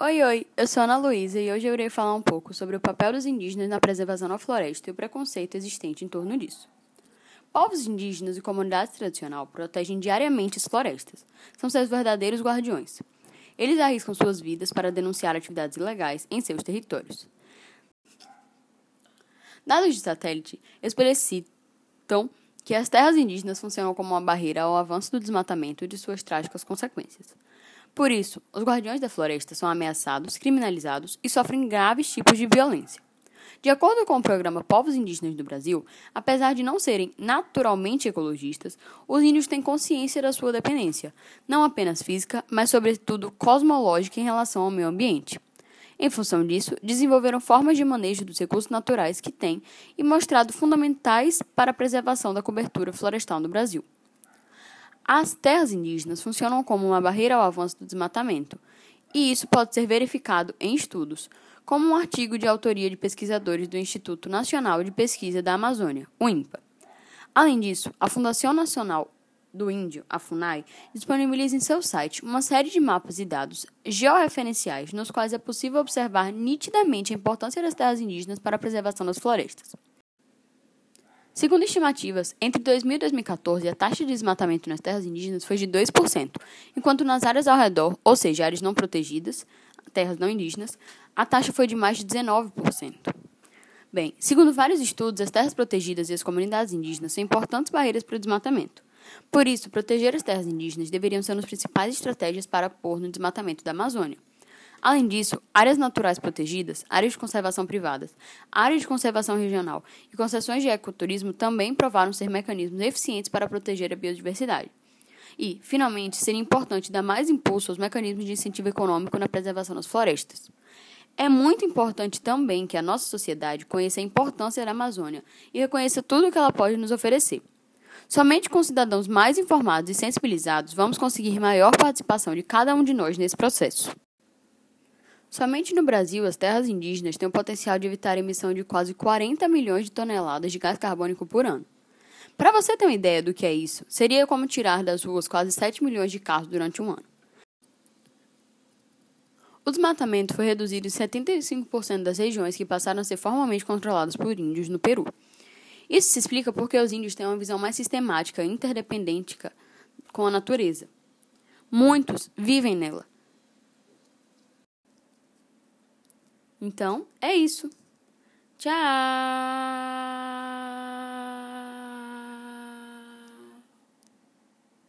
Oi, oi, eu sou Ana Luísa e hoje eu irei falar um pouco sobre o papel dos indígenas na preservação da floresta e o preconceito existente em torno disso. Povos indígenas e comunidades tradicionais protegem diariamente as florestas, são seus verdadeiros guardiões. Eles arriscam suas vidas para denunciar atividades ilegais em seus territórios. Dados de satélite explicitam que as terras indígenas funcionam como uma barreira ao avanço do desmatamento e de suas trágicas consequências. Por isso, os guardiões da floresta são ameaçados, criminalizados e sofrem graves tipos de violência. De acordo com o programa Povos Indígenas do Brasil, apesar de não serem naturalmente ecologistas, os índios têm consciência da sua dependência, não apenas física, mas sobretudo cosmológica em relação ao meio ambiente. Em função disso, desenvolveram formas de manejo dos recursos naturais que têm e mostrado fundamentais para a preservação da cobertura florestal no Brasil. As terras indígenas funcionam como uma barreira ao avanço do desmatamento, e isso pode ser verificado em estudos, como um artigo de autoria de pesquisadores do Instituto Nacional de Pesquisa da Amazônia, o INPA. Além disso, a Fundação Nacional do Índio, a FUNAI, disponibiliza em seu site uma série de mapas e dados georreferenciais nos quais é possível observar nitidamente a importância das terras indígenas para a preservação das florestas. Segundo estimativas, entre 2000 e 2014, a taxa de desmatamento nas terras indígenas foi de 2%, enquanto nas áreas ao redor, ou seja, áreas não protegidas, terras não indígenas, a taxa foi de mais de 19%. Bem, segundo vários estudos, as terras protegidas e as comunidades indígenas são importantes barreiras para o desmatamento. Por isso, proteger as terras indígenas deveriam ser uma das principais estratégias para pôr no desmatamento da Amazônia. Além disso, áreas naturais protegidas, áreas de conservação privadas, áreas de conservação regional e concessões de ecoturismo também provaram ser mecanismos eficientes para proteger a biodiversidade. E, finalmente, seria importante dar mais impulso aos mecanismos de incentivo econômico na preservação das florestas. É muito importante também que a nossa sociedade conheça a importância da Amazônia e reconheça tudo o que ela pode nos oferecer. Somente com cidadãos mais informados e sensibilizados vamos conseguir maior participação de cada um de nós nesse processo. Somente no Brasil, as terras indígenas têm o potencial de evitar a emissão de quase 40 milhões de toneladas de gás carbônico por ano. Para você ter uma ideia do que é isso, seria como tirar das ruas quase 7 milhões de carros durante um ano. O desmatamento foi reduzido em 75% das regiões que passaram a ser formalmente controladas por índios no Peru. Isso se explica porque os índios têm uma visão mais sistemática e interdependente com a natureza. Muitos vivem nela Então, é isso. Tchau!